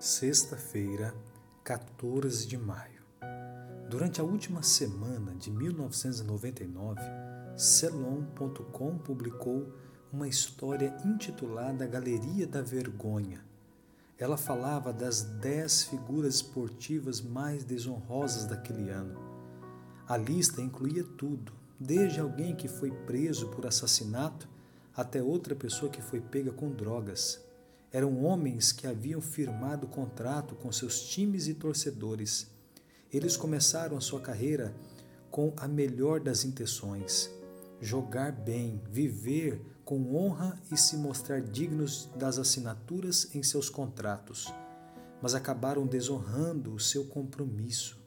Sexta-feira, 14 de maio. Durante a última semana de 1999, Celon.com publicou uma história intitulada Galeria da Vergonha. Ela falava das dez figuras esportivas mais desonrosas daquele ano. A lista incluía tudo, desde alguém que foi preso por assassinato até outra pessoa que foi pega com drogas. Eram homens que haviam firmado contrato com seus times e torcedores. Eles começaram a sua carreira com a melhor das intenções: jogar bem, viver com honra e se mostrar dignos das assinaturas em seus contratos. Mas acabaram desonrando o seu compromisso.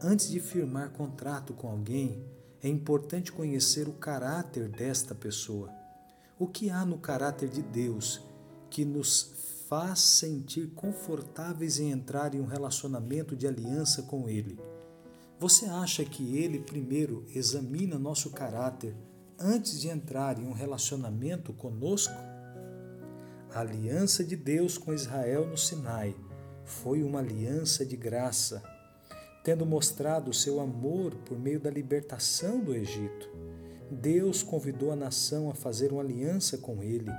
Antes de firmar contrato com alguém, é importante conhecer o caráter desta pessoa. O que há no caráter de Deus que nos faz sentir confortáveis em entrar em um relacionamento de aliança com Ele. Você acha que Ele primeiro examina nosso caráter antes de entrar em um relacionamento conosco? A aliança de Deus com Israel no Sinai foi uma aliança de graça, tendo mostrado seu amor por meio da libertação do Egito. Deus convidou a nação a fazer uma aliança com ele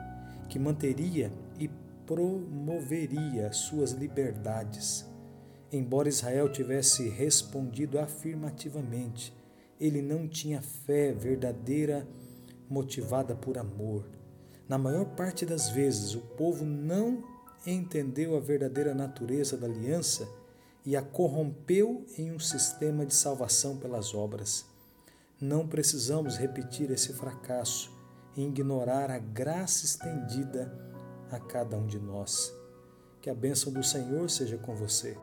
que manteria e promoveria suas liberdades. Embora Israel tivesse respondido afirmativamente, ele não tinha fé verdadeira motivada por amor. Na maior parte das vezes, o povo não entendeu a verdadeira natureza da aliança e a corrompeu em um sistema de salvação pelas obras. Não precisamos repetir esse fracasso e ignorar a graça estendida a cada um de nós. Que a bênção do Senhor seja com você.